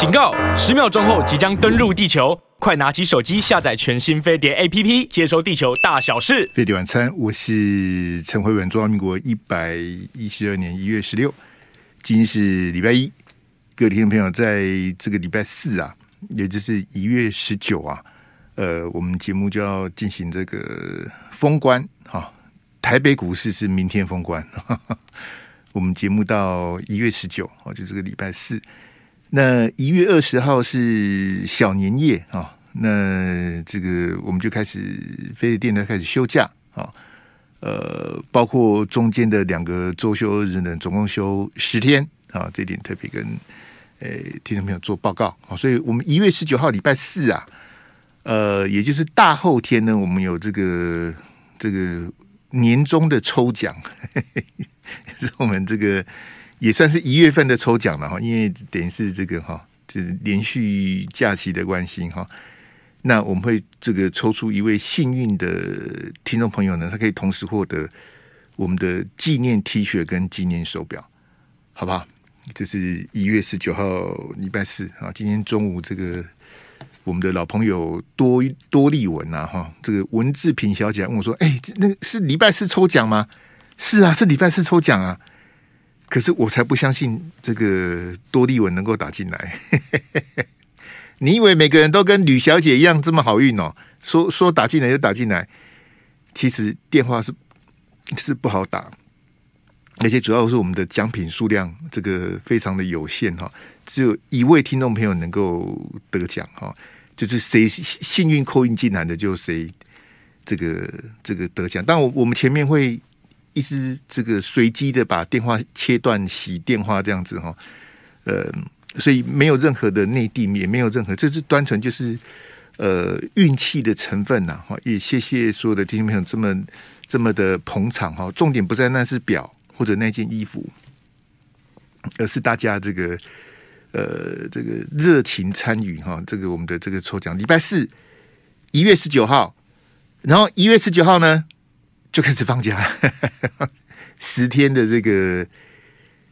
警告！十秒钟后即将登陆地球，快拿起手机下载全新飞碟 APP，接收地球大小事。飞碟晚餐，我是陈慧文，中华民国一百一十二年一月十六，今天是礼拜一。各位听众朋友，在这个礼拜四啊，也就是一月十九啊，呃，我们节目就要进行这个封关哈。台北股市是明天封关，我们节目到一月十九哦，就这个礼拜四。那一月二十号是小年夜啊，那这个我们就开始飞碟电台开始休假啊，呃，包括中间的两个周休日呢，总共休十天啊，这点特别跟。诶，听众朋友做报告啊，所以我们一月十九号礼拜四啊，呃，也就是大后天呢，我们有这个这个年终的抽奖，是我们这个也算是一月份的抽奖了哈，因为等于是这个哈，就是连续假期的关系哈，那我们会这个抽出一位幸运的听众朋友呢，他可以同时获得我们的纪念 T 恤跟纪念手表，好不好？这是一月十九号礼拜四啊，今天中午这个我们的老朋友多多丽文啊哈，这个文字品小姐问我说：“哎，那是礼拜四抽奖吗？”“是啊，是礼拜四抽奖啊。”可是我才不相信这个多丽文能够打进来。你以为每个人都跟吕小姐一样这么好运哦？说说打进来就打进来，其实电话是是不好打。而且主要是我们的奖品数量这个非常的有限哈，只有一位听众朋友能够得奖哈，就是谁幸运扣印进来的就谁这个这个得奖。但我我们前面会一直这个随机的把电话切断洗电话这样子哈，呃，所以没有任何的内地也没有任何，这是单纯就是呃运气的成分呐哈。也谢谢所有的听众朋友这么这么的捧场哈，重点不在那是表。或者那件衣服，而是大家这个呃这个热情参与哈，这个我们的这个抽奖，礼拜四一月十九号，然后一月十九号呢就开始放假，十天的这个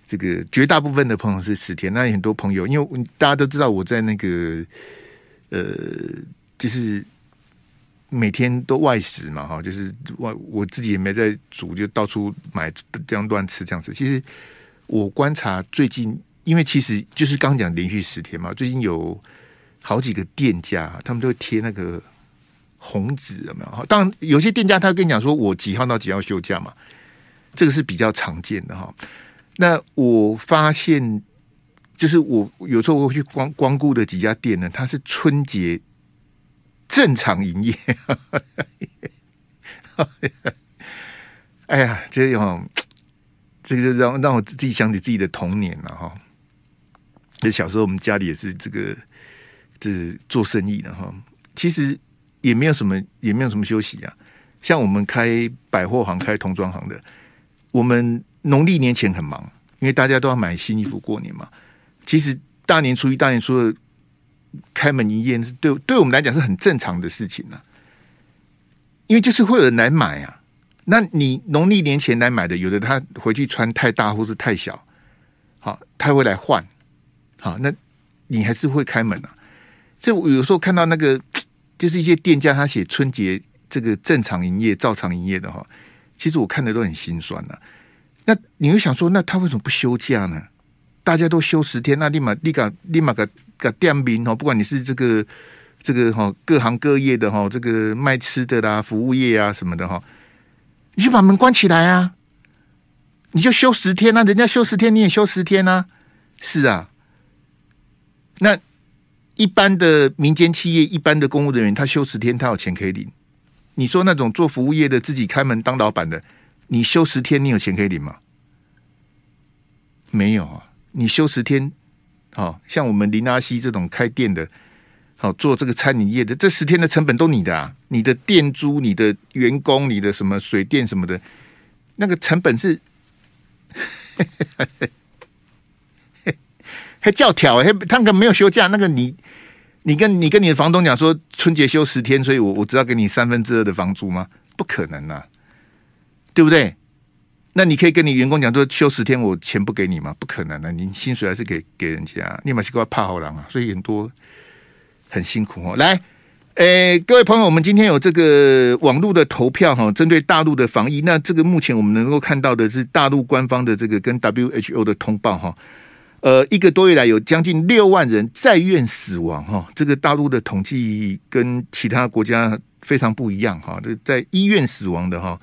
这个绝大部分的朋友是十天，那很多朋友因为大家都知道我在那个呃就是。每天都外食嘛，哈，就是外我自己也没在煮，就到处买这样乱吃这样子。其实我观察最近，因为其实就是刚讲连续十天嘛，最近有好几个店家，他们都会贴那个红纸，有没有？当然有些店家他跟你讲说，我几号到几号休假嘛，这个是比较常见的哈。那我发现，就是我有时候我会去光光顾的几家店呢，它是春节。正常营业，哎呀，这种这个就让让我自己想起自己的童年了哈。这小时候我们家里也是这个，这做生意的哈。其实也没有什么，也没有什么休息啊。像我们开百货行、开童装行的，我们农历年前很忙，因为大家都要买新衣服过年嘛。其实大年初一、大年初二。开门营业是对对我们来讲是很正常的事情呢、因为就是会有人来买啊。那你农历年前来买的，有的他回去穿太大或是太小，好，他会来换，好，那你还是会开门啊。所以我有时候看到那个，就是一些店家他写春节这个正常营业、照常营业的哈，其实我看的都很心酸呐、那你会想说，那他为什么不休假呢？大家都休十天，那立马立马立马个。个店名哦，不管你是这个这个哈，各行各业的哈，这个卖吃的啦、服务业啊什么的哈，你就把门关起来啊！你就休十天啊，人家休十天你也休十天啊，是啊。那一般的民间企业、一般的公务人员，他休十天，他有钱可以领。你说那种做服务业的，自己开门当老板的，你休十天，你有钱可以领吗？没有啊，你休十天。好，像我们林阿西这种开店的，好做这个餐饮业的，这十天的成本都你的啊，你的店租、你的员工、你的什么水电什么的，那个成本是，还叫条还他们没有休假，那个你你跟你跟你的房东讲说春节休十天，所以我我只要给你三分之二的房租吗？不可能啊，对不对？那你可以跟你员工讲说，休十天我钱不给你吗？不可能的，你薪水还是给给人家，你马西瓜怕好狼啊，所以很多很辛苦哦。来，诶，各位朋友，我们今天有这个网络的投票哈，针对大陆的防疫，那这个目前我们能够看到的是大陆官方的这个跟 WHO 的通报哈。呃，一个多月来有将近六万人在院死亡哈，这个大陆的统计跟其他国家非常不一样哈，这在医院死亡的哈，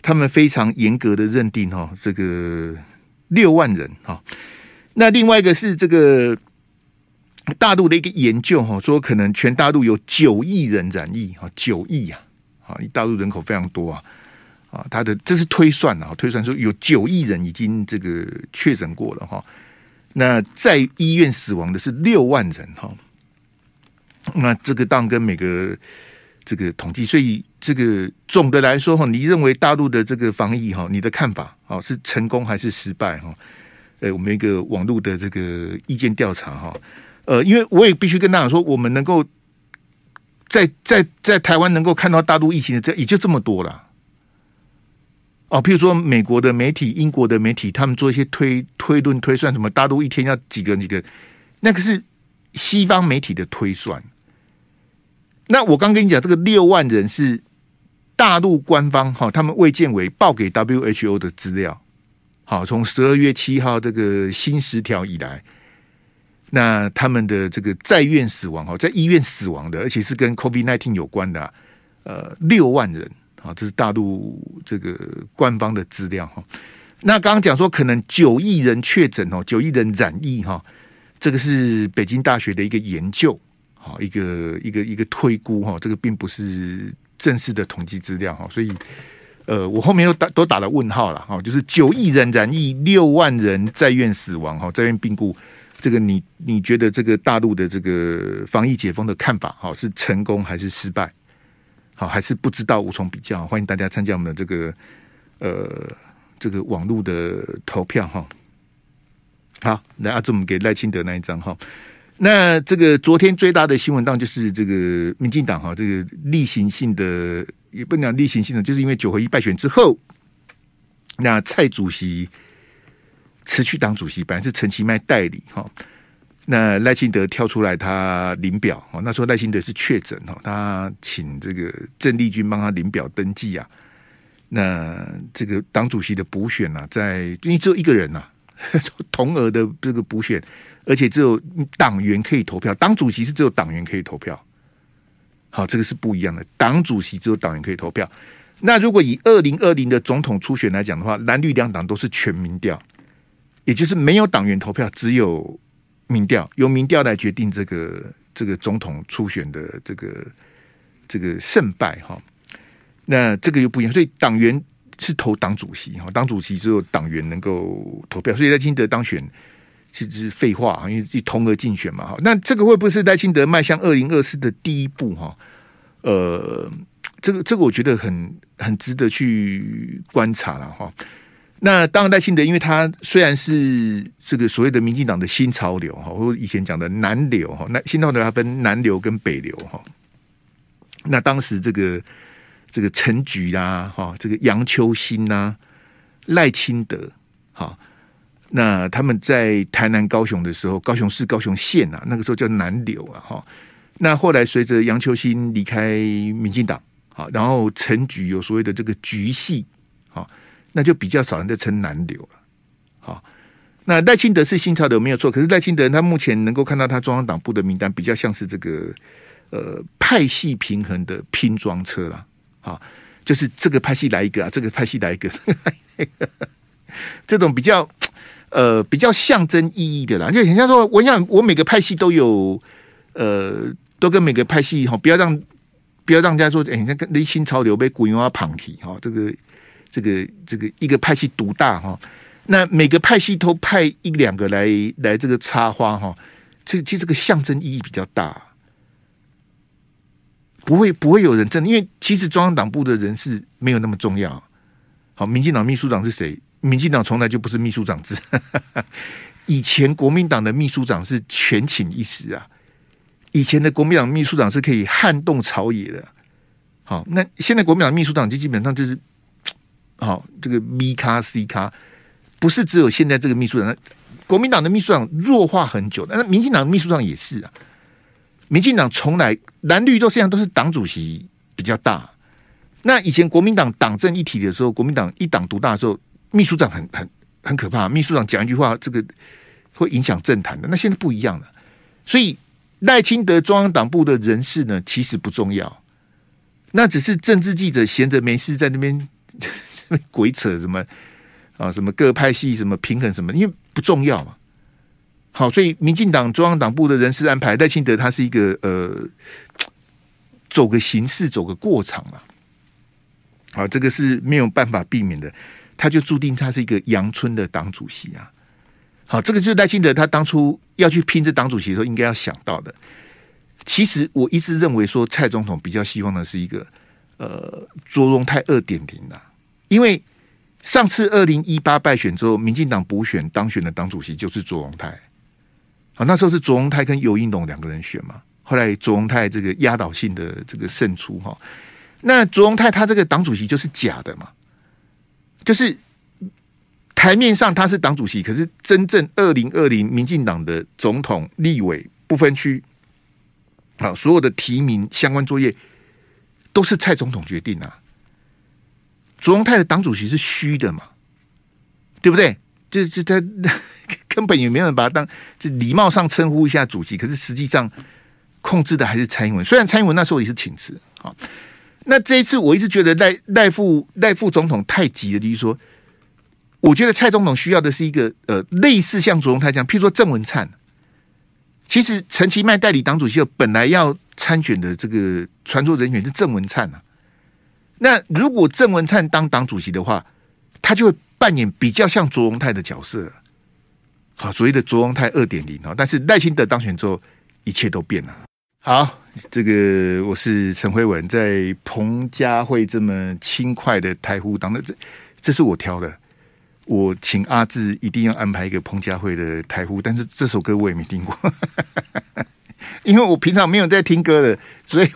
他们非常严格的认定哈，这个六万人哈。那另外一个是这个大陆的一个研究哈，说可能全大陆有九亿人染疫哈，九亿啊，啊，大陆人口非常多啊，啊，他的这是推算啊，推算说有九亿人已经这个确诊过了哈。那在医院死亡的是六万人哈，那这个当跟每个这个统计，所以这个总的来说哈，你认为大陆的这个防疫哈，你的看法啊是成功还是失败哈？呃，我们一个网络的这个意见调查哈，呃，因为我也必须跟大家说，我们能够在在在台湾能够看到大陆疫情的这也就这么多了。哦，譬如说美国的媒体、英国的媒体，他们做一些推推论、推算，什么大陆一天要几个几个，那个是西方媒体的推算。那我刚跟你讲，这个六万人是大陆官方哈，他们卫健委报给 WHO 的资料。好，从十二月七号这个新十条以来，那他们的这个在院死亡哈，在医院死亡的，而且是跟 COVID-19 有关的，呃，六万人。啊，这是大陆这个官方的资料哈。那刚刚讲说可能九亿人确诊哦，九亿人染疫哈，这个是北京大学的一个研究，好一个一个一个推估哈，这个并不是正式的统计资料哈，所以呃，我后面又打都打了问号了哈，就是九亿人染疫，六万人在院死亡哈，在院病故，这个你你觉得这个大陆的这个防疫解封的看法哈，是成功还是失败？好，还是不知道，无从比较。欢迎大家参加我们的这个呃这个网络的投票哈。好，来阿志，我们给赖清德那一张哈。那这个昨天最大的新闻当就是这个民进党哈，这个例行性的也不能讲例行性的，就是因为九合一败选之后，那蔡主席辞去党主席，本来是陈其迈代理哈。那赖清德跳出来，他领表哦。那时候赖清德是确诊哦，他请这个郑丽君帮他领表登记啊。那这个党主席的补选啊，在因为只有一个人呐、啊，同额的这个补选，而且只有党员可以投票，党主席是只有党员可以投票。好，这个是不一样的，党主席只有党员可以投票。那如果以二零二零的总统初选来讲的话，蓝绿两党都是全民调，也就是没有党员投票，只有。民调由民调来决定这个这个总统初选的这个这个胜败哈，那这个又不一样，所以党员是投党主席哈，党主席只有党员能够投票，所以赖清德当选其实是废话，因为同额竞选嘛哈，那这个会不会是赖清德迈向二零二四的第一步哈？呃，这个这个我觉得很很值得去观察了哈。那当然，赖清德，因为他虽然是这个所谓的民进党的新潮流哈，或以前讲的南流哈，那新潮流它分南流跟北流哈。那当时这个这个陈菊啊，哈，这个杨秋兴呐，赖清德，哈，那他们在台南、高雄的时候，高雄市、高雄县啊，那个时候叫南流啊，哈。那后来随着杨秋兴离开民进党，好，然后陈菊有所谓的这个菊系，那就比较少人在称南流了，好，那赖清德是新潮流没有错，可是赖清德他目前能够看到他中央党部的名单，比较像是这个呃派系平衡的拼装车啦，好，就是这个派系来一个啊，这个派系来一个，这种比较呃比较象征意义的啦，就很像说，我想我每个派系都有呃都跟每个派系哈，不要让不要让人家说，哎，你看跟新潮流被古永啊旁体哈，这个。这个这个一个派系独大哈，那每个派系都派一两个来来这个插花哈，这其实这个象征意义比较大，不会不会有人真的，因为其实中央党部的人事没有那么重要。好，民进党秘书长是谁？民进党从来就不是秘书长制，以前国民党的秘书长是权倾一时啊，以前的国民党秘书长是可以撼动朝野的。好，那现在国民党秘书长就基本上就是。好、哦，这个 B 咖 C 咖，不是只有现在这个秘书长，国民党的秘书长弱化很久，那民进党的秘书长也是啊。民进党从来蓝绿都实际上都是党主席比较大。那以前国民党党政一体的时候，国民党一党独大的时候，秘书长很很很可怕。秘书长讲一句话，这个会影响政坛的。那现在不一样了，所以赖清德中央党部的人事呢，其实不重要。那只是政治记者闲着没事在那边鬼扯什么啊，什么各派系什么平衡什么，因为不重要嘛。好，所以民进党中央党部的人事安排，赖清德他是一个呃，走个形式，走个过场嘛。好，这个是没有办法避免的，他就注定他是一个阳春的党主席啊。好，这个就是赖清德他当初要去拼这党主席的时候应该要想到的。其实我一直认为说，蔡总统比较希望的是一个呃卓荣泰二点零啊，因为上次二零一八败选之后，民进党补选当选的党主席就是卓荣泰。好，那时候是卓荣泰跟尤应龙两个人选嘛，后来卓荣泰这个压倒性的这个胜出哈。那卓荣泰他这个党主席就是假的嘛，就是台面上他是党主席，可是真正二零二零民进党的总统、立委不分区。好，所有的提名相关作业都是蔡总统决定啊。卓荣泰的党主席是虚的嘛，对不对？这这他 根本也没有人把他当，就礼貌上称呼一下主席，可是实际上控制的还是蔡英文。虽然蔡英文那时候也是请辞。好，那这一次我一直觉得赖赖副赖副总统太急了，就是说，我觉得蔡总统需要的是一个呃类似像卓荣泰这样，譬如说郑文灿。其实陈其迈代理党主席本来要参选的这个传说人选是郑文灿啊。那如果郑文灿当党主席的话，他就会扮演比较像卓荣泰的角色。好，所谓的卓荣泰二点零啊。但是赖清德当选之后，一切都变了。好，这个我是陈辉文，在彭佳慧这么轻快的台呼当的，这这是我挑的。我请阿志一定要安排一个彭佳慧的台呼，但是这首歌我也没听过，因为我平常没有在听歌的，所以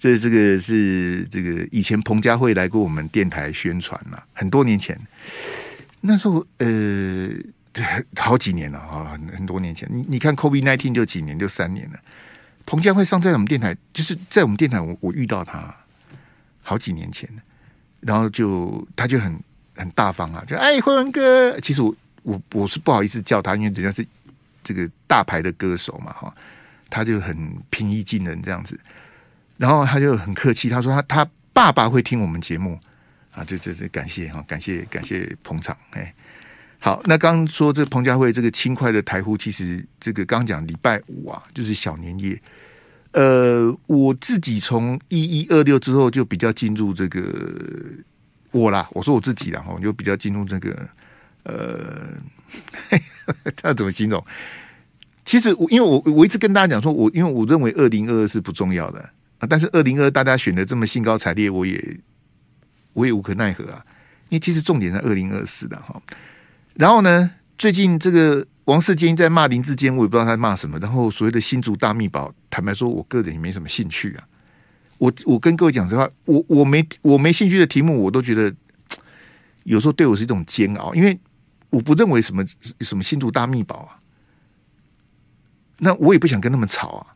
这这个是这个以前彭佳慧来过我们电台宣传嘛，很多年前，那时候呃 好几年了啊，很多年前，你你看 COVID nineteen 就几年就三年了，彭佳慧上在我们电台，就是在我们电台我我遇到他好几年前，然后就他就很。很大方啊，就哎，辉文哥，其实我我我是不好意思叫他，因为人家是这个大牌的歌手嘛，哈，他就很平易近人这样子，然后他就很客气，他说他他爸爸会听我们节目啊，这这这感谢哈，感谢感谢捧场，哎，好，那刚说这彭佳慧这个轻快的台呼，其实这个刚讲礼拜五啊，就是小年夜，呃，我自己从一一二六之后就比较进入这个。我啦，我说我自己啦，我就比较进入这个，呃，这怎么形容？其实我因为我我一直跟大家讲说，我因为我认为二零二二是不重要的啊，但是二零二大家选的这么兴高采烈，我也我也无可奈何啊。因为其实重点在二零二四的哈。然后呢，最近这个王世坚在骂林志坚，我也不知道他在骂什么。然后所谓的新竹大秘宝，坦白说，我个人也没什么兴趣啊。我我跟各位讲实话，我我没我没兴趣的题目，我都觉得有时候对我是一种煎熬，因为我不认为什么什么新竹大秘宝啊，那我也不想跟他们吵啊，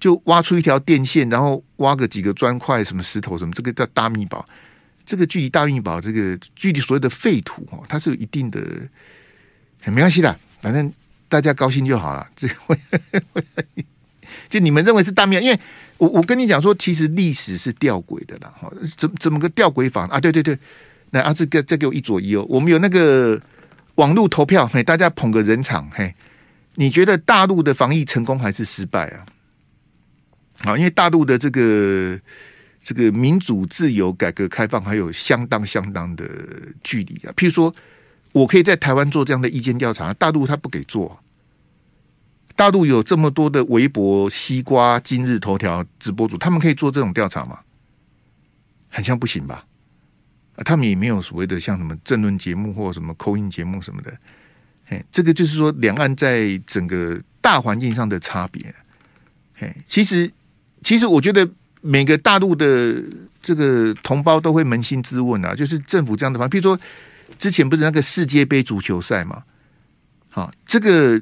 就挖出一条电线，然后挖个几个砖块、什么石头什么，这个叫大秘宝。这个距离大秘宝，这个距离所谓的废土哦，它是有一定的，没关系的，反正大家高兴就好了。这 就你们认为是大秘宝，因为。我我跟你讲说，其实历史是吊诡的啦，哈，怎怎么个吊诡法啊？对对对，那啊，这个再给我一左一右，我们有那个网络投票，嘿，大家捧个人场，嘿，你觉得大陆的防疫成功还是失败啊？好，因为大陆的这个这个民主、自由、改革开放还有相当相当的距离啊。譬如说，我可以在台湾做这样的意见调查，大陆他不给做。大陆有这么多的微博、西瓜、今日头条直播主，他们可以做这种调查吗？很像不行吧？他们也没有所谓的像什么政论节目或什么口音节目什么的。哎，这个就是说两岸在整个大环境上的差别。哎，其实，其实我觉得每个大陆的这个同胞都会扪心自问啊，就是政府这样的话，比如说之前不是那个世界杯足球赛嘛，好，这个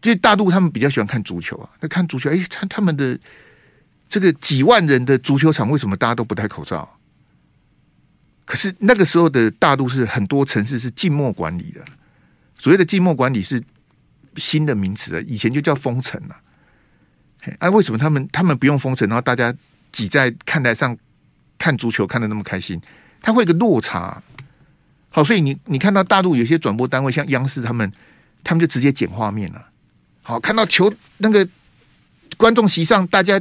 就大陆他们比较喜欢看足球啊，那看足球，哎，他他们的这个几万人的足球场，为什么大家都不戴口罩？可是那个时候的大陆是很多城市是静默管理的，所谓的静默管理是新的名词啊，以前就叫封城了。哎，为什么他们他们不用封城，然后大家挤在看台上看足球看的那么开心？他会有个落差。好，所以你你看到大陆有些转播单位像央视他们，他们就直接剪画面了。好，看到球那个观众席上大家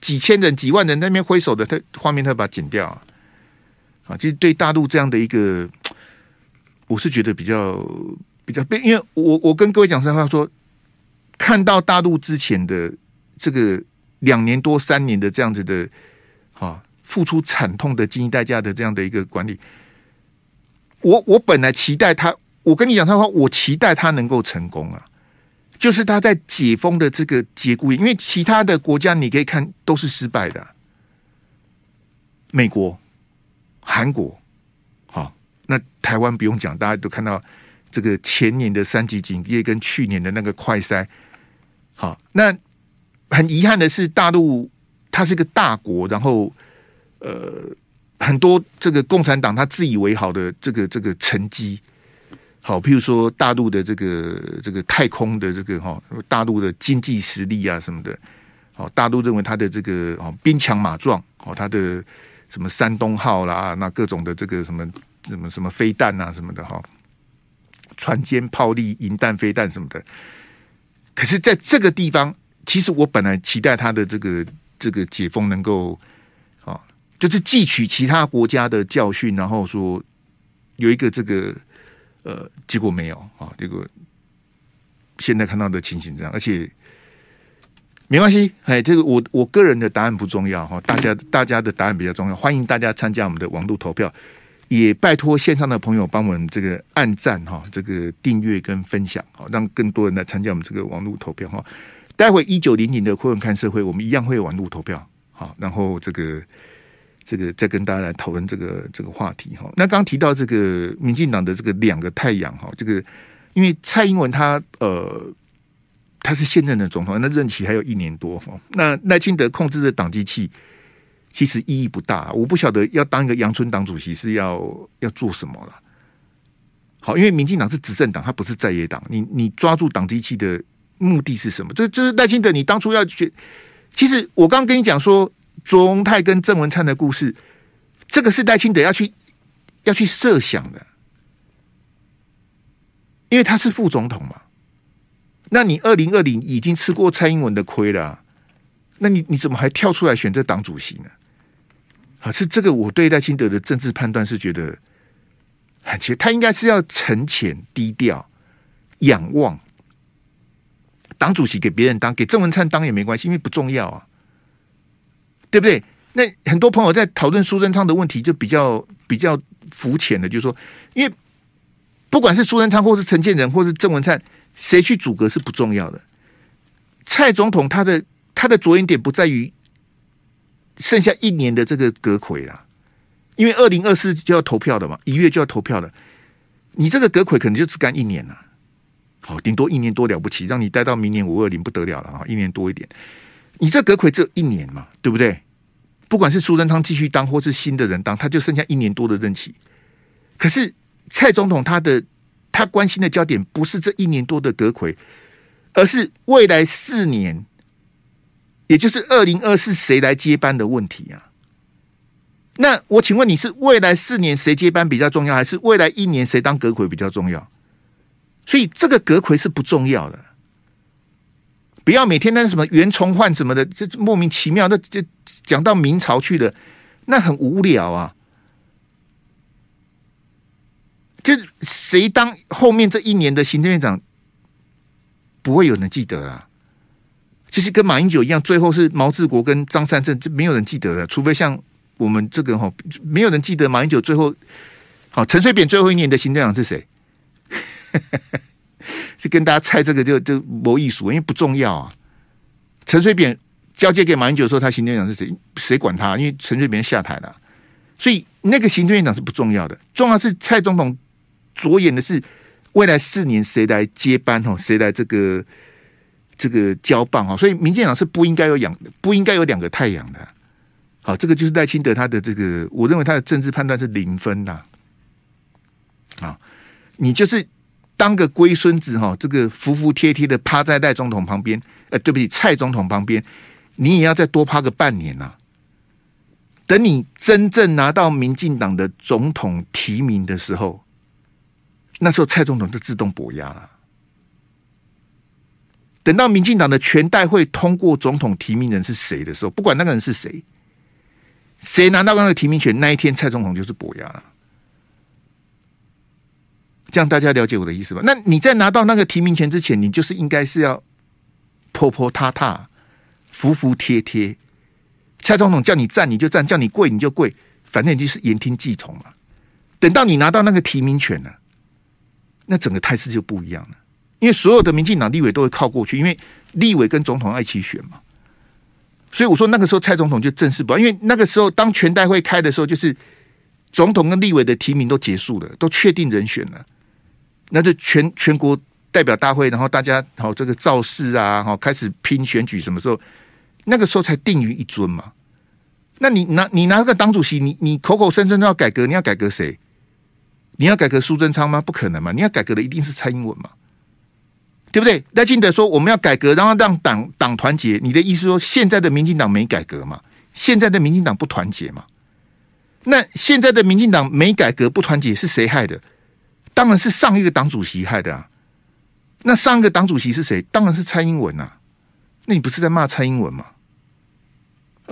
几千人几万人那边挥手的，他画面他把它剪掉啊。啊，其实对大陆这样的一个，我是觉得比较比较被，因为我我跟各位讲实话说，看到大陆之前的。这个两年多三年的这样子的，啊，付出惨痛的经济代价的这样的一个管理，我我本来期待他，我跟你讲他说，我期待他能够成功啊，就是他在解封的这个节骨眼，因为其他的国家你可以看都是失败的，美国、韩国，好，那台湾不用讲，大家都看到这个前年的三级警戒跟去年的那个快筛，好，那。很遗憾的是，大陆它是个大国，然后呃，很多这个共产党他自以为好的这个这个成绩，好，譬如说大陆的这个这个太空的这个哈，大陆的经济实力啊什么的，好，大陆认为它的这个哦兵强马壮，哦，它的什么山东号啦，那各种的这个什么什么什么飞弹啊什么的哈，船坚炮利、银弹飞弹什么的，可是在这个地方。其实我本来期待他的这个这个解封能够啊，就是汲取其他国家的教训，然后说有一个这个呃结果没有啊，这个现在看到的情形这样，而且没关系，哎，这个我我个人的答案不重要哈，大家大家的答案比较重要，欢迎大家参加我们的网络投票，也拜托线上的朋友帮我们这个按赞哈，这个订阅跟分享，好让更多人来参加我们这个网络投票哈。待会一九零零的昆仑看社会，我们一样会有网路投票，好，然后这个这个再跟大家来讨论这个这个话题哈。那刚提到这个民进党的这个两个太阳哈，这个因为蔡英文他呃他是现任的总统，那任期还有一年多哈。那赖清德控制的党机器其实意义不大，我不晓得要当一个阳春党主席是要要做什么了。好，因为民进党是执政党，他不是在野党，你你抓住党机器的。目的是什么？这这是赖清德，你当初要去。其实我刚刚跟你讲说，卓荣泰跟郑文灿的故事，这个是赖清德要去要去设想的，因为他是副总统嘛。那你二零二零已经吃过蔡英文的亏了，那你你怎么还跳出来选择党主席呢？啊，是这个我对赖清德的政治判断是觉得，其实他应该是要沉潜、低调、仰望。党主席给别人当，给郑文灿当也没关系，因为不重要啊，对不对？那很多朋友在讨论苏贞昌的问题，就比较比较肤浅的，就是说，因为不管是苏贞昌，或是陈建仁，或是郑文灿，谁去阻隔是不重要的。蔡总统他的他的着眼点不在于剩下一年的这个阁揆啊，因为二零二四就要投票的嘛，一月就要投票的，你这个阁揆可能就只干一年了。好，顶多一年多了不起，让你待到明年五二零不得了了啊！一年多一点，你这阁揆只有一年嘛，对不对？不管是苏贞昌继续当，或是新的人当，他就剩下一年多的任期。可是蔡总统他的他关心的焦点不是这一年多的阁揆，而是未来四年，也就是二零二四谁来接班的问题啊。那我请问你是未来四年谁接班比较重要，还是未来一年谁当阁揆比较重要？所以这个阁魁是不重要的，不要每天那什么袁崇焕什么的，这莫名其妙的，这讲到明朝去了，那很无聊啊。就谁当后面这一年的行政院长，不会有人记得啊。其实跟马英九一样，最后是毛治国跟张善政，这没有人记得的，除非像我们这个哈，没有人记得马英九最后，好陈水扁最后一年的行政长是谁？就跟大家猜这个就就没意思，因为不重要啊。陈水扁交接给马英九的时候，他行政院长是谁？谁管他？因为陈水扁下台了，所以那个行政院长是不重要的，重要是蔡总统着眼的是未来四年谁来接班哦，谁来这个这个交棒啊？所以民进党是不应该有两不应该有两个太阳的。好，这个就是赖清德他的这个，我认为他的政治判断是零分呐。啊，你就是当个龟孙子哈，这个服服帖帖的趴在赖总统旁边，呃，对不起，蔡总统旁边，你也要再多趴个半年呐。等你真正拿到民进党的总统提名的时候，那时候蔡总统就自动补押了。等到民进党的全代会通过总统提名人是谁的时候，不管那个人是谁。谁拿到那个提名权那一天，蔡总统就是跛鸭了。这样大家了解我的意思吧？那你在拿到那个提名权之前，你就是应该是要泼泼踏踏、服服帖帖。蔡总统叫你站你就站，叫你跪你就跪，反正你就是言听计从嘛。等到你拿到那个提名权了，那整个态势就不一样了。因为所有的民进党立委都会靠过去，因为立委跟总统要一起选嘛。所以我说那个时候蔡总统就正式不，因为那个时候当全代会开的时候，就是总统跟立委的提名都结束了，都确定人选了，那就全全国代表大会，然后大家好这个造势啊，好开始拼选举，什么时候？那个时候才定于一尊嘛。那你拿你拿个党主席，你你口口声声都要改革，你要改革谁？你要改革苏贞昌吗？不可能嘛！你要改革的一定是蔡英文嘛。对不对？赖清德说我们要改革，然后让党党团结。你的意思说现在的民进党没改革嘛？现在的民进党不团结嘛？那现在的民进党没改革不团结是谁害的？当然是上一个党主席害的啊。那上一个党主席是谁？当然是蔡英文啊。那你不是在骂蔡英文吗？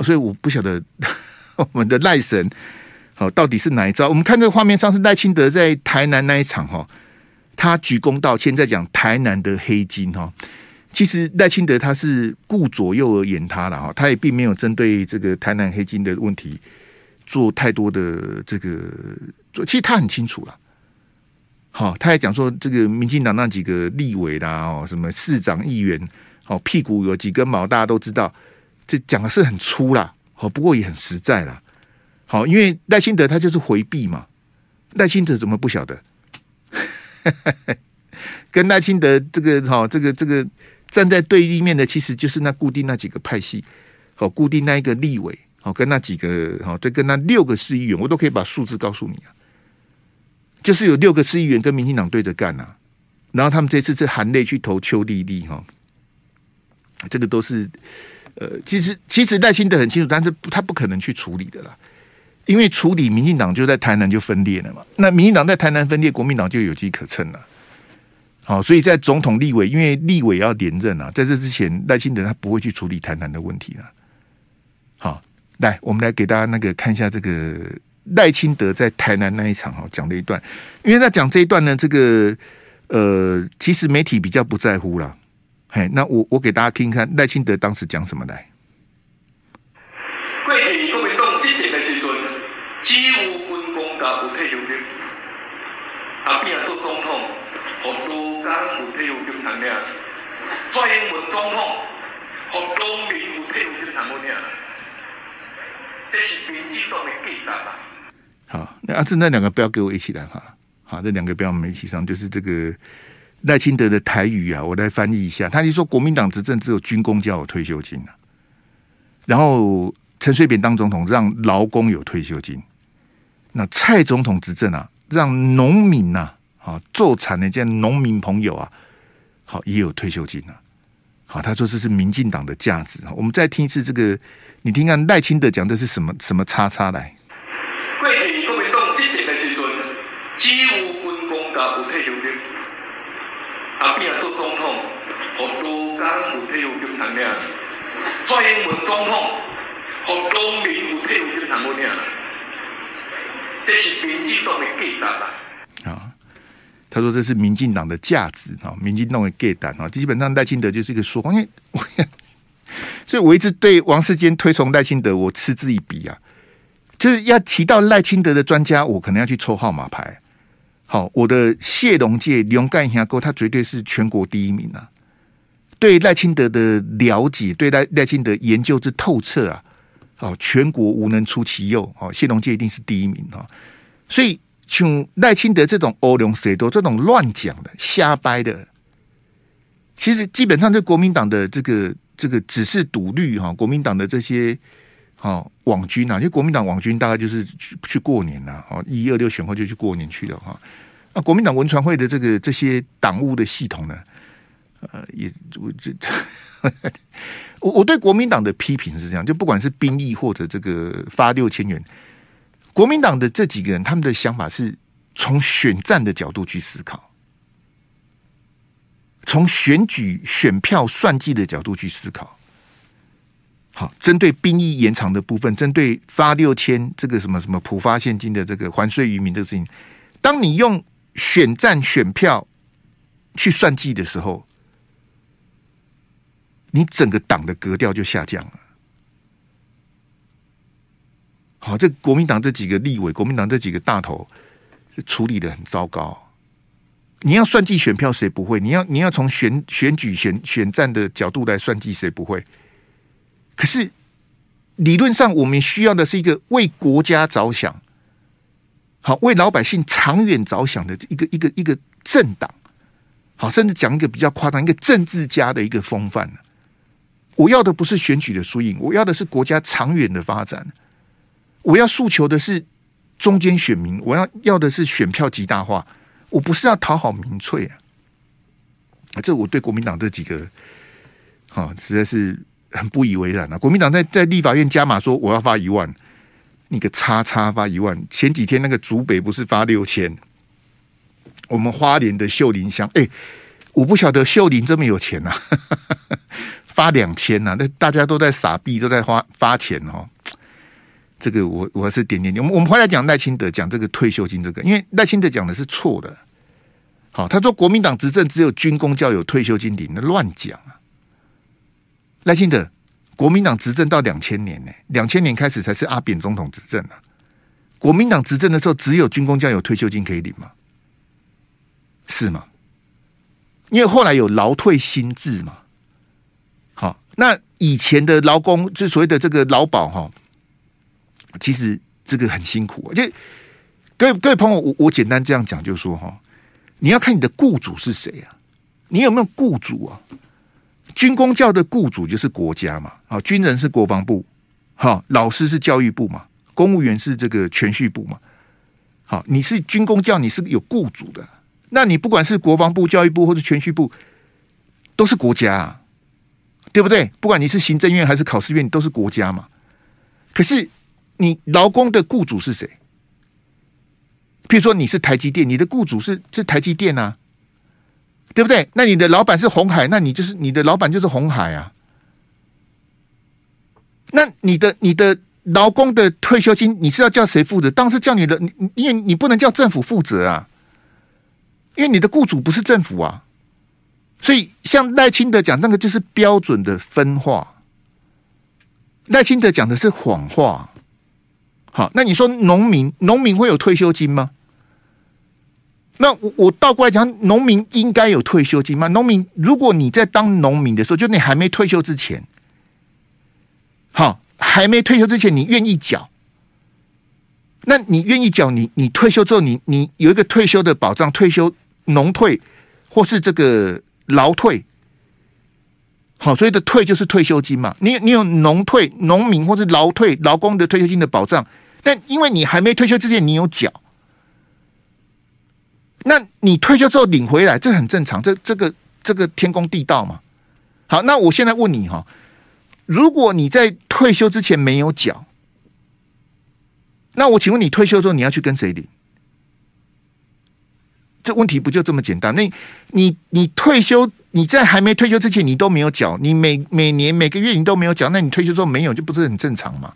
所以我不晓得 我们的赖神好到底是哪一招？我们看这个画面上是赖清德在台南那一场哈。他鞠躬道歉，在讲台南的黑金哈。其实赖清德他是顾左右而言他了哈，他也并没有针对这个台南黑金的问题做太多的这个，其实他很清楚了。好，他还讲说这个民进党那几个立委啦，哦，什么市长、议员，哦，屁股有几根毛，大家都知道。这讲的是很粗啦，好，不过也很实在啦。好，因为赖清德他就是回避嘛，赖清德怎么不晓得？跟赖清德这个哈，这个这个站在对立面的，其实就是那固定那几个派系，好，固定那一个立委，好，跟那几个好，再跟那六个市议员，我都可以把数字告诉你啊，就是有六个市议员跟民进党对着干呐，然后他们这次是含泪去投邱莉莉哈，这个都是呃，其实其实赖清德很清楚，但是他不可能去处理的啦。因为处理民进党就在台南就分裂了嘛，那民进党在台南分裂，国民党就有机可乘了。好，所以在总统立委，因为立委要连任啊，在这之前，赖清德他不会去处理台南的问题了。好，来，我们来给大家那个看一下这个赖清德在台南那一场哈讲的一段，因为他讲这一段呢，这个呃，其实媒体比较不在乎了。嘿，那我我给大家听看赖清德当时讲什么来。只有军公甲有退休金，阿扁做总统，和卢刚有退休金谈咩？蔡英文总统和农民有退休金谈咩？这是民进党的计划吧？那阿志那两个不要给我一起来哈，好，这两个不要我们一起上，就是这个赖清德的台语啊，我来翻译一下，他就说国民党执政只有军公交有退休金啊，然后。陈水扁当总统，让劳工有退休金；那蔡总统执政啊，让农民呐，啊，做产的这些农民朋友啊，好也有退休金啊。好，他说这是民进党的价值。我们再听一次这个，你听看赖清德讲的是什么什么叉叉来？过去国民党执政的时阵，只有军公甲有退休金，阿扁做总统，和劳工有退休金谈咩？蔡英文总统。和农民有退休金谈过咩？这是民进党的价值啊！啊，他说这是民进党的价值啊，民进党的价值啊。基本上赖清德就是一个说谎，因为 所以我一直对王世坚推崇赖清德，我嗤之以鼻啊。就是要提到赖清德的专家，我可能要去抽号码牌。好，我的谢龙介、勇干一下哥，他绝对是全国第一名啊！对赖清德的了解，对赖赖清德研究之透彻啊！哦，全国无能出其右，哦，谢龙介一定是第一名哈。所以，像赖清德这种欧龙谁多这种乱讲的、瞎掰的，其实基本上这国民党的这个这个只是赌绿哈，国民党的这些哦网军啊，因为国民党网军大概就是去去过年呐，哦，一二六选后就去过年去了哈。那国民党文传会的这个这些党务的系统呢？呃，也我这，我我对国民党的批评是这样，就不管是兵役或者这个发六千元，国民党的这几个人，他们的想法是从选战的角度去思考，从选举选票算计的角度去思考。好，针对兵役延长的部分，针对发六千这个什么什么普发现金的这个还税于民的事情，当你用选战选票去算计的时候。你整个党的格调就下降了。好，这国民党这几个立委，国民党这几个大头，处理得很糟糕。你要算计选票，谁不会？你要你要从选选举选选战的角度来算计，谁不会？可是理论上，我们需要的是一个为国家着想，好为老百姓长远着想的一个一个一个政党。好，甚至讲一个比较夸张，一个政治家的一个风范。我要的不是选举的输赢，我要的是国家长远的发展。我要诉求的是中间选民，我要要的是选票极大化。我不是要讨好民粹啊！这我对国民党这几个，啊，实在是很不以为然啊！国民党在在立法院加码说我要发一万，你个叉叉发一万。前几天那个竹北不是发六千，我们花莲的秀林乡，哎、我不晓得秀林这么有钱呐、啊。发两千呐，那大家都在傻逼，都在花发钱哦。这个我我还是点点点。我们我们回来讲赖清德讲这个退休金这个，因为赖清德讲的是错的。好，他说国民党执政只有军公教有退休金领，那乱讲啊。赖清德，国民党执政到两千年呢，两千年开始才是阿扁总统执政啊。国民党执政的时候只有军公教有退休金可以领吗？是吗？因为后来有劳退新制嘛。好那以前的劳工，就所谓的这个劳保哈，其实这个很辛苦。啊就各位各位朋友，我我简单这样讲，就是说哈，你要看你的雇主是谁啊？你有没有雇主啊？军工教的雇主就是国家嘛，啊，军人是国防部，哈，老师是教育部嘛，公务员是这个銓叙部嘛。好，你是军工教，你是有雇主的。那你不管是国防部、教育部或者銓叙部，都是国家啊。对不对？不管你是行政院还是考试院，都是国家嘛。可是你劳工的雇主是谁？譬如说你是台积电，你的雇主是是台积电啊，对不对？那你的老板是红海，那你就是你的老板就是红海啊。那你的你的劳工的退休金，你是要叫谁负责？当时叫你的，你因为你不能叫政府负责啊，因为你的雇主不是政府啊。所以，像赖清德讲那个就是标准的分化。赖清德讲的是谎话。好，那你说农民，农民会有退休金吗？那我我倒过来讲，农民应该有退休金吗？农民，如果你在当农民的时候，就你还没退休之前，好，还没退休之前，你愿意缴？那你愿意缴？你你退休之后，你你有一个退休的保障，退休农退或是这个。劳退，好，所以的退就是退休金嘛。你你有农退、农民或是劳退、劳工的退休金的保障，但因为你还没退休之前，你有缴，那你退休之后领回来，这很正常，这这个这个天公地道嘛。好，那我现在问你哈，如果你在退休之前没有缴，那我请问你退休之后你要去跟谁领？这问题不就这么简单？那你你退休，你在还没退休之前，你都没有缴，你每每年每个月你都没有缴，那你退休之后没有，就不是很正常吗？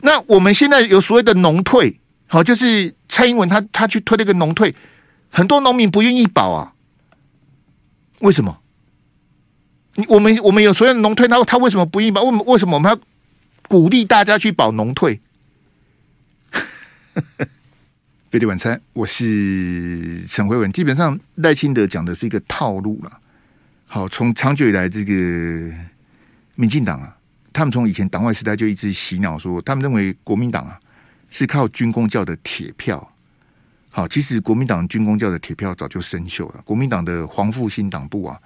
那我们现在有所谓的农退，好，就是蔡英文他他去推那个农退，很多农民不愿意保啊，为什么？你我们我们有所有农退，他他为什么不愿意保？为为什么我们要鼓励大家去保农退？飞碟晚餐，我是陈慧文。基本上赖清德讲的是一个套路了。好，从长久以来，这个民进党啊，他们从以前党外时代就一直洗脑说，他们认为国民党啊是靠军工教的铁票。好，其实国民党军工教的铁票早就生锈了。国民党的黄复兴党部啊，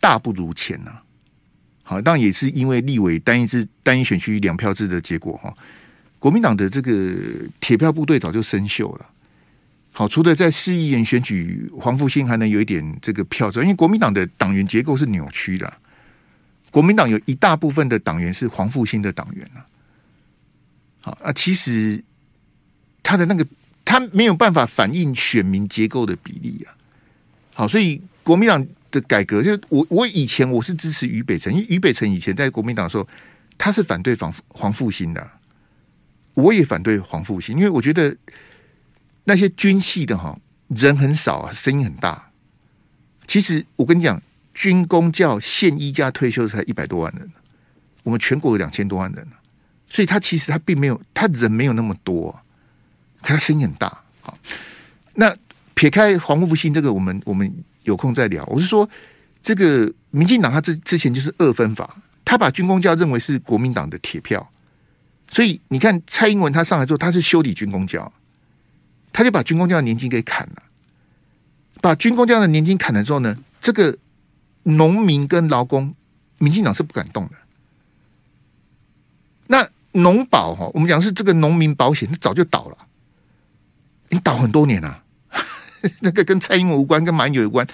大不如前呐、啊。好，当然也是因为立委单一制、单一选区两票制的结果哈。国民党的这个铁票部队早就生锈了。好，除了在市议员选举黄复兴还能有一点这个票子，因为国民党的党员结构是扭曲的。国民党有一大部分的党员是黄复兴的党员啊。啊，其实他的那个他没有办法反映选民结构的比例啊。好，所以国民党的改革，就我我以前我是支持于北辰，因为于北辰以前在国民党的时候，他是反对黄黄复兴的。我也反对黄复兴，因为我觉得那些军系的哈人很少啊，声音很大。其实我跟你讲，军工教现役加退休才一百多万人，我们全国有两千多万人，所以他其实他并没有他人没有那么多，他声音很大。好，那撇开黄复兴这个，我们我们有空再聊。我是说，这个民进党他之之前就是二分法，他把军公教认为是国民党的铁票。所以你看，蔡英文他上来之后，他是修理军公教，他就把军公教的年金给砍了。把军公教的年金砍了之后呢，这个农民跟劳工，民进党是不敢动的。农保哈，我们讲是这个农民保险，它早就倒了，已经倒很多年了。那个跟蔡英文无关，跟马英九有关，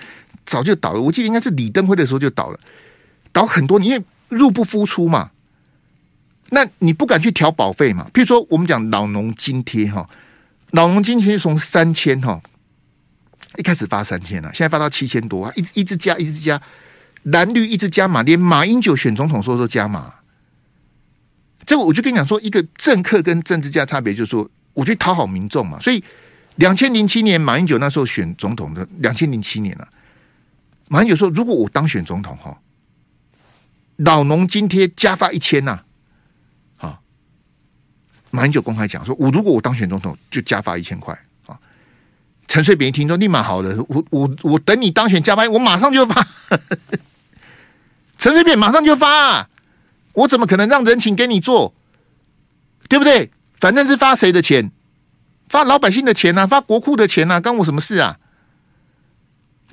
早就倒了。我记得应该是李登辉的时候就倒了，倒很多年，入不敷出嘛。那你不敢去调保费嘛？譬如说，我们讲老农津贴哈，老农津贴从三千哈，一开始发三千了，现在发到七千多啊，一直一直加，一直加，蓝绿一直加码，连马英九选总统时候都加码。这个我就跟你讲说，一个政客跟政治家差别就是说，我去讨好民众嘛。所以，两千零七年马英九那时候选总统的，两千零七年了，马英九说，如果我当选总统哈，老农津贴加发一千呐。马英九公开讲说：“我如果我当选总统，就加发一千块啊！”陈水扁一听说，立马好了，我我我等你当选加发，我马上就发。陈水扁马上就发啊，我怎么可能让人情给你做？对不对？反正是发谁的钱？发老百姓的钱啊，发国库的钱啊，关我什么事啊？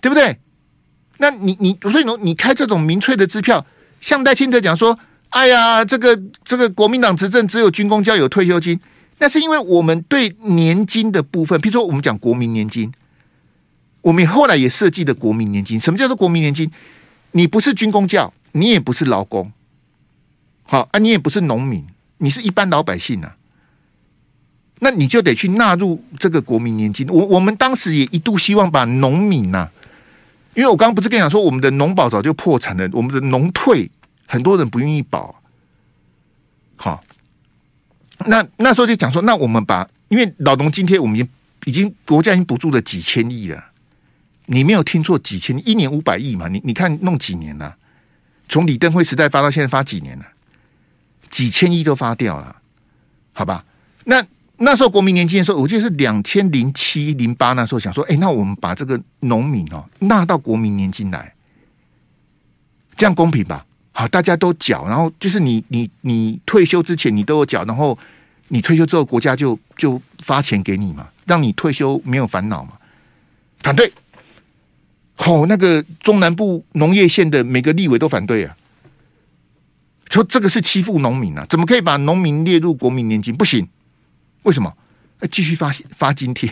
对不对？那你你所以你你开这种民粹的支票，像赖清德讲说。哎呀，这个这个国民党执政只有军工教有退休金，那是因为我们对年金的部分，譬如说我们讲国民年金，我们后来也设计的国民年金。什么叫做国民年金？你不是军工教，你也不是劳工，好啊，你也不是农民，你是一般老百姓啊，那你就得去纳入这个国民年金。我我们当时也一度希望把农民呐、因为我刚刚不是跟你讲说，我们的农保早就破产了，我们的农退。很多人不愿意保，好，那那时候就讲说，那我们把，因为老农津贴我们已经已经国家已经补助了几千亿了，你没有听错，几千一年五百亿嘛，你你看弄几年了？从李登辉时代发到现在发几年了？几千亿都发掉了，好吧？那那时候国民年金的时候，我记得是两千零七零八那时候想说，哎，那我们把这个农民哦纳到国民年金来，这样公平吧？好，大家都缴，然后就是你你你退休之前你都有缴，然后你退休之后国家就就发钱给你嘛，让你退休没有烦恼嘛。反对，好，那个中南部农业县的每个立委都反对啊，说这个是欺负农民啊，怎么可以把农民列入国民年金？不行，为什么？继续发发津贴，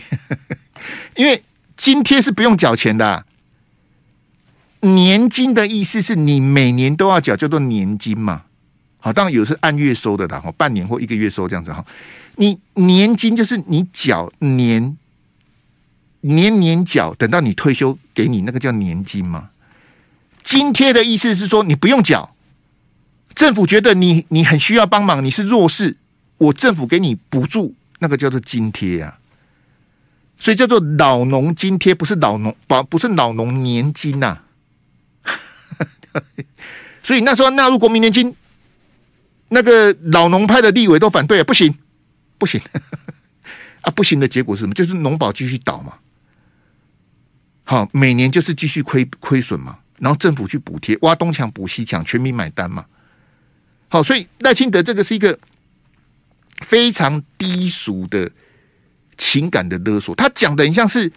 因为津贴是不用缴钱的。年金的意思是你每年都要缴，叫做年金嘛。好，当然有是按月收的啦，哈，半年或一个月收这样子哈。你年金就是你缴年年年缴，等到你退休给你那个叫年金嘛。津贴的意思是说你不用缴，政府觉得你你很需要帮忙，你是弱势，我政府给你补助，那个叫做津贴啊。所以叫做老农津贴，不是老农不不是老农年金呐、所以那时候纳入国民年金，那个老农派的立委都反对，不行，不行 啊，不行的结果是什么？就是农保继续倒嘛。好，每年就是继续亏亏损嘛，然后政府去补贴，挖东墙补西墙，全民买单嘛。好，所以赖清德这个是一个非常低俗的情感的勒索，他讲的很像是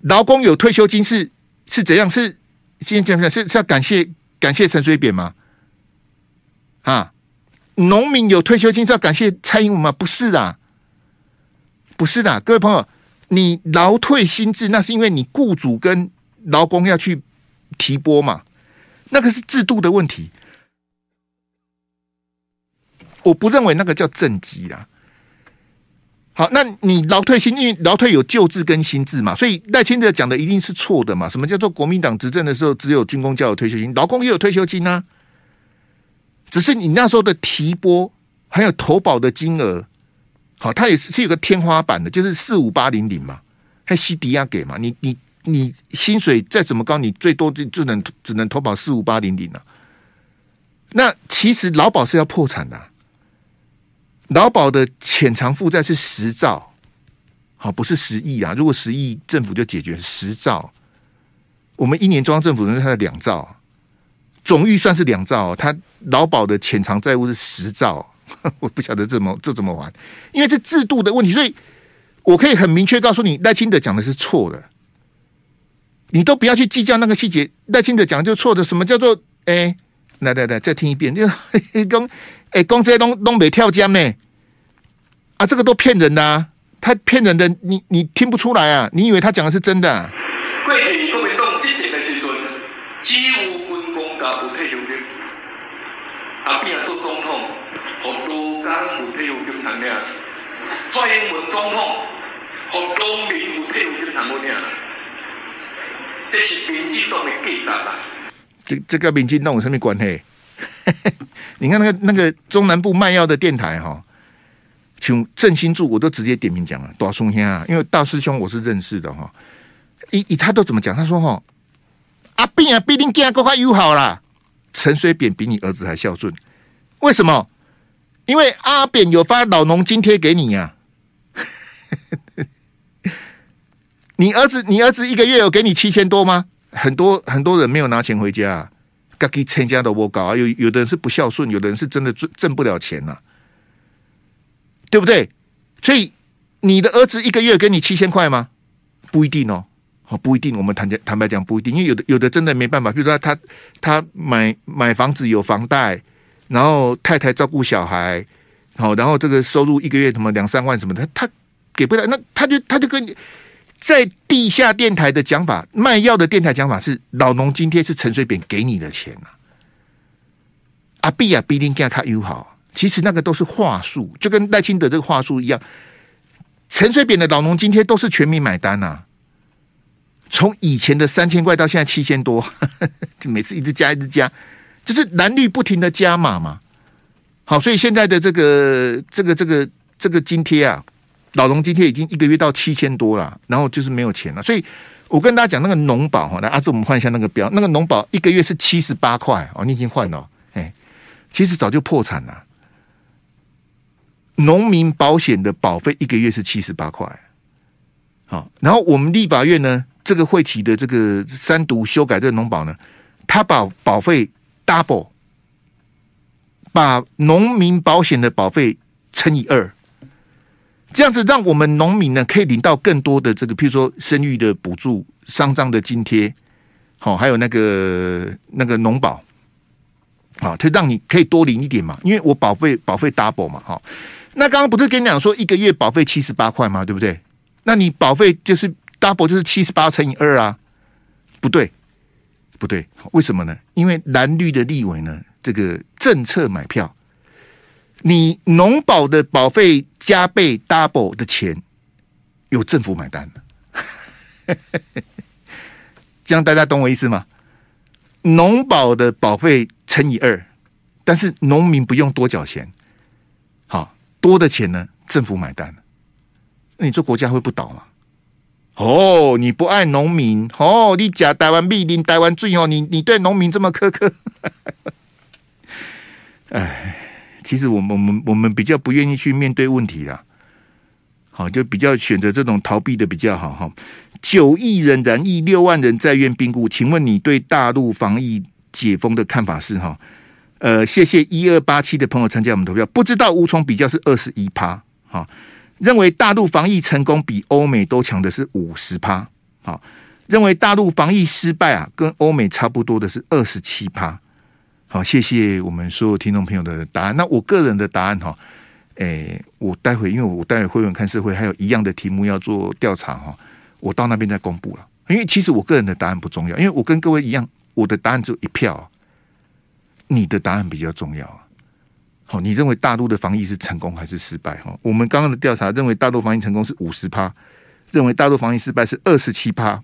劳工有退休金是是怎样？是现在讲讲是是要感谢感谢陈水扁吗？啊，农民有退休金是要感谢蔡英文吗？不是的，不是的，各位朋友，你劳退薪制那是因为你雇主跟劳工要去提拨嘛，那个是制度的问题。我不认为那个叫政绩啊。好，那你劳退新，因为劳退有旧制跟新制嘛，所以赖清德讲的一定是错的嘛。什么叫做国民党执政的时候只有军公教有退休金，劳工也有退休金呢？只是你那时候的提拨还有投保的金额，好，它也是是有个天花板的，就是四五八零零嘛，还西迪亚给嘛。你你你薪水再怎么高，你最多就就能只能投保四五八零零了。那其实劳保是要破产的。劳保的潜藏负债是十兆，好，不是十亿啊！如果十亿，政府就解决十兆。我们一年中央政府的它的两兆，总预算是两兆，它劳保的潜藏债务是十兆，我不晓得怎么这怎么玩，因为是制度的问题，所以我可以很明确告诉你，赖清德讲的是错的，你都不要去计较那个细节。赖清德讲就错的，什么叫做哎？来来来，再听一遍，就 讲。哎，公这些东东北跳江呢？啊，这个都骗人的啊！他骗人的，你你听不出来啊？你以为他讲的是真的啊？过去国民党执政的时阵，只有军公加有退休金，啊，变做总统，和劳工有退休金谈咩？蔡英文总统和农民有退休金谈咩？这是民进党的计划啊！这这跟民进党有什么关系？你看那个那个中南部卖药的电台哈，请郑兴柱我都直接点名讲了，大师兄啊，因为大师兄我是认识的哈，以以他都怎么讲？他说哈，阿扁啊比你更加友好啦，陈水扁比你儿子还孝顺，为什么？因为阿扁有发老农津贴给你呀、你儿子你儿子一个月有给你七千多吗？很多很多人没有拿钱回家、啊。该给参加的我搞啊，有有的人是不孝顺，有的人是真的挣挣不了钱呐、对不对？所以你的儿子一个月给你七千块吗？不一定哦，好不一定。我们坦坦白讲不一定，因为有的有的真的没办法，比如说他他买买房子有房贷，然后太太照顾小孩，好，然后这个收入一个月什么两三万什么的，他给不了，那他就他就跟你。在地下电台的讲法，卖药的电台讲法是老农津贴是陈水扁给你的钱、啊，阿碧啊，必定给他友好，其实那个都是话术，就跟赖清德这个话术一样。陈水扁的老农津贴都是全民买单呐、啊，从以前的三千块到现在七千多，就 每次一直加一直加，就是蓝绿不停的加码嘛。好，所以现在的这个这个这个这个津贴啊。老农津贴已经一个月到七千多了，然后就是没有钱了，所以我跟大家讲那个农保哈，来阿志我们换一下那个标，那个农保一个月是七十八块哦，你已经换了，哎，其实早就破产了。农民保险的保费一个月是七十八块，好，然后我们立法院呢，这个会期的这个三读修改这个农保呢，他把保费 double，把农民保险的保费乘以二。这样子让我们农民呢可以领到更多的这个，譬如说生育的补助、丧葬的津贴，好，还有那个那个农保，好，就让你可以多领一点嘛。因为我保费保费 double 嘛，好。那刚刚不是跟你讲说一个月保费七十八块吗？对不对？那你保费就是 double 就是七十八乘以二啊？不对，不对，为什么呢？因为蓝绿的立委呢，这个政策买票。你农保的保费加倍 double 的钱，由政府买单的，这样大家懂我意思吗？农保的保费乘以二，但是农民不用多缴钱，好多的钱呢，政府买单。那你说国家会不倒吗？哦，你不爱农民哦，你假台湾密林台湾最哦，你你对农民这么苛刻，哎。其实我们我们我们比较不愿意去面对问题啦。好，就比较选择这种逃避的比较好哈。九亿人染疫，六万人在院病故，请问你对大陆防疫解封的看法是哈？呃，谢谢一二八七的朋友参加我们投票，不知道无从比较是二十一趴，哈，认为大陆防疫成功比欧美都强的是五十趴，好，认为大陆防疫失败啊，跟欧美差不多的是二十七趴，好，谢谢我们所有听众朋友的答案。那我个人的答案哈，诶，我待会因为我待会会员看社会还有一样的题目要做调查哈，我到那边再公布了，因为其实我个人的答案不重要，因为我跟各位一样，我的答案只有一票。你的答案比较重要啊！好，你认为大陆的防疫是成功还是失败？哈，我们刚刚的调查认为大陆防疫成功是五十趴，认为大陆防疫失败是二十七趴。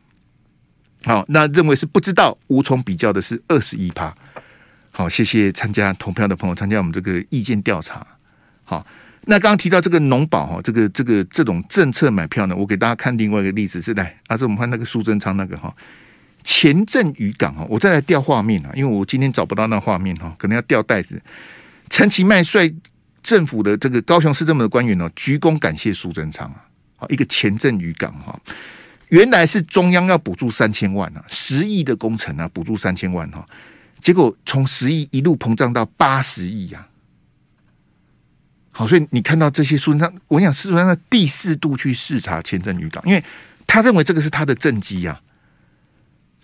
好，那认为是不知道无从比较的是二十一趴。好，谢谢参加投票的朋友参加我们这个意见调查。好，那刚刚提到这个农保哈，这个这个这种政策买票呢，我给大家看另外一个例子是来，啊，是我们看那个苏贞昌那个哈。前镇渔港哈，我再来调画面啊，因为我今天找不到那画面哈，可能要调袋子。陈其迈率政府的这个高雄市政府的官员呢，鞠躬感谢苏贞昌啊，一个前镇渔港哈，原来是中央要补助三千万啊，十亿的工程啊，补助三千万哈，结果从十亿一路膨胀到八十亿呀。好，所以你看到这些书上，我想苏贞昌第四度去视察前镇渔港，因为他认为这个是他的政绩呀。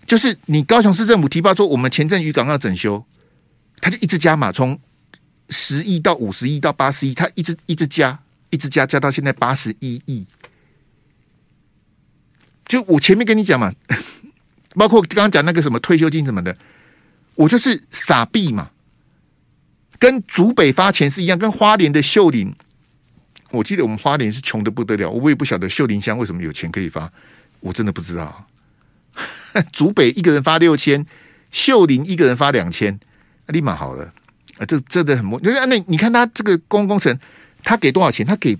就是你高雄市政府提报说我们前镇渔港要整修，他就一直加码，从十亿到五十亿到八十亿，他一直一直加，一直加，加到现在八十一亿。就我前面跟你讲嘛，包括刚刚讲那个什么退休金什么的，我就是傻逼嘛，跟竹北发钱是一样，跟花莲的秀林，我记得我们花莲是穷的不得了，我也不晓得秀林乡为什么有钱可以发，我真的不知道。竹北一个人发六千，秀林一个人发两千，立马好了啊！这真的很莫，那那你看他这个公共工程，他给多少钱？他给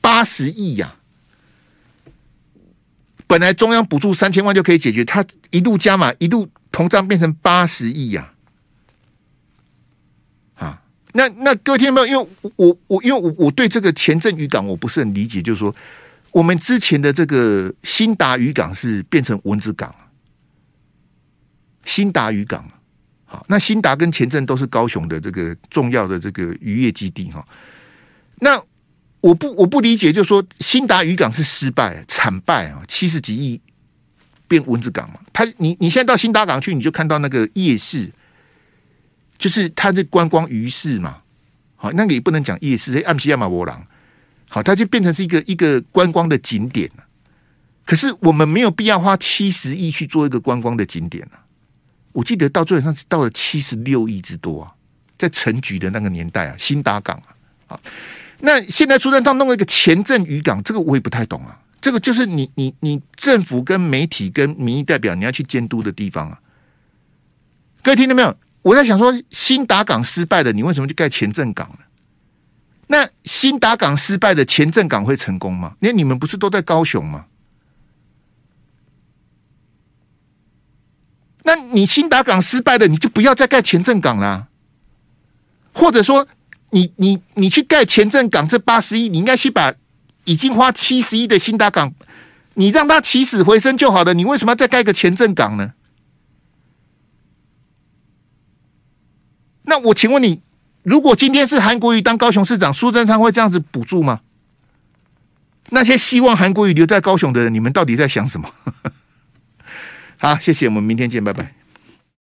八十亿呀！本来中央补助三千万就可以解决，他一路加码，一路膨胀变成八十亿呀！啊，那那各位听到没有？因为我我因为我我对这个前镇渔港我不是很理解，就是说我们之前的这个兴达渔港是变成蚊子港。兴达渔港，好，那兴达跟前镇都是高雄的这个重要的这个渔业基地哈。那我不我不理解，就是说兴达渔港是失败惨败啊，七十几亿变蚊子港嘛。他你你现在到新达港去，你就看到那个夜市，就是它是观光鱼市嘛。好，那个也不能讲夜市，暗西亚马波浪，好，它就变成是一个一个观光的景点。可是我们没有必要花七十亿去做一个观光的景点啊。我记得到最后上是到了七十六亿之多啊，在陈菊的那个年代啊，新达港啊，好，那现在苏贞昌弄了一个前镇渔港，这个我也不太懂啊。这个就是你你你政府跟媒体跟民意代表你要去监督的地方啊。各位听到没有？我在想说，新打港失败的，你为什么去盖前镇港呢？那新打港失败的前镇港会成功吗？因为你们不是都在高雄吗？那你新打港失败的，你就不要再盖前镇港啦。或者说你，你你去盖前镇港这八十亿，你应该去把已经花七十亿的新达港，你让它起死回生就好了。你为什么要再盖个前镇港呢？那我请问你，如果今天是韩国瑜当高雄市长，苏贞昌会这样子补助吗？那些希望韩国瑜留在高雄的人，你们到底在想什么？好，谢谢，我们明天见，拜拜。